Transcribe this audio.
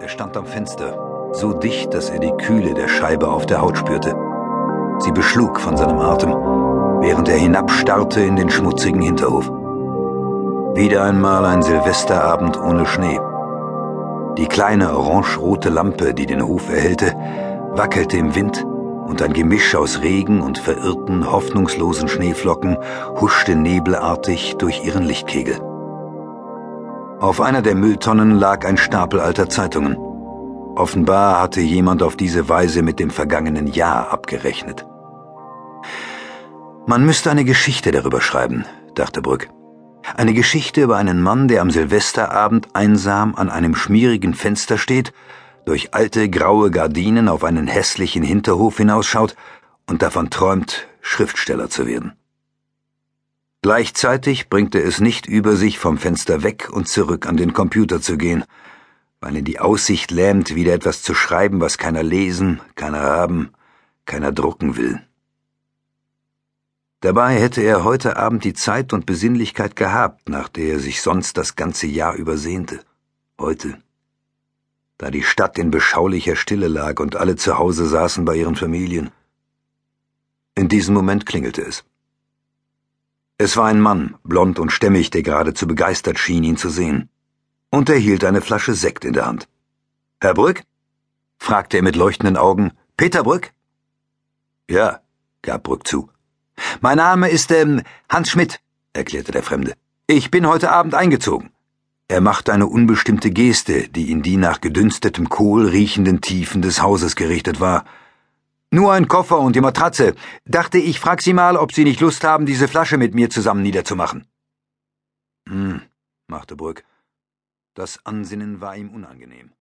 Er stand am Fenster, so dicht, dass er die Kühle der Scheibe auf der Haut spürte. Sie beschlug von seinem Atem, während er hinabstarrte in den schmutzigen Hinterhof. Wieder einmal ein Silvesterabend ohne Schnee. Die kleine orange-rote Lampe, die den Hof erhellte, wackelte im Wind und ein Gemisch aus Regen und verirrten, hoffnungslosen Schneeflocken huschte nebelartig durch ihren Lichtkegel. Auf einer der Mülltonnen lag ein Stapel alter Zeitungen. Offenbar hatte jemand auf diese Weise mit dem vergangenen Jahr abgerechnet. Man müsste eine Geschichte darüber schreiben, dachte Brück. Eine Geschichte über einen Mann, der am Silvesterabend einsam an einem schmierigen Fenster steht durch alte graue Gardinen auf einen hässlichen Hinterhof hinausschaut und davon träumt, Schriftsteller zu werden. Gleichzeitig bringt er es nicht über sich, vom Fenster weg und zurück an den Computer zu gehen, weil ihn die Aussicht lähmt, wieder etwas zu schreiben, was keiner lesen, keiner haben, keiner drucken will. Dabei hätte er heute Abend die Zeit und Besinnlichkeit gehabt, nach der er sich sonst das ganze Jahr übersehnte. Heute da die Stadt in beschaulicher Stille lag und alle zu Hause saßen bei ihren Familien. In diesem Moment klingelte es. Es war ein Mann, blond und stämmig, der geradezu begeistert schien, ihn zu sehen. Und er hielt eine Flasche Sekt in der Hand. Herr Brück? fragte er mit leuchtenden Augen. Peter Brück? Ja, gab Brück zu. Mein Name ist ähm, Hans Schmidt, erklärte der Fremde. Ich bin heute Abend eingezogen. Er machte eine unbestimmte Geste, die in die nach gedünstetem Kohl riechenden Tiefen des Hauses gerichtet war. Nur ein Koffer und die Matratze. Dachte ich, frag Sie mal, ob Sie nicht Lust haben, diese Flasche mit mir zusammen niederzumachen. Hm, machte Brück. Das Ansinnen war ihm unangenehm.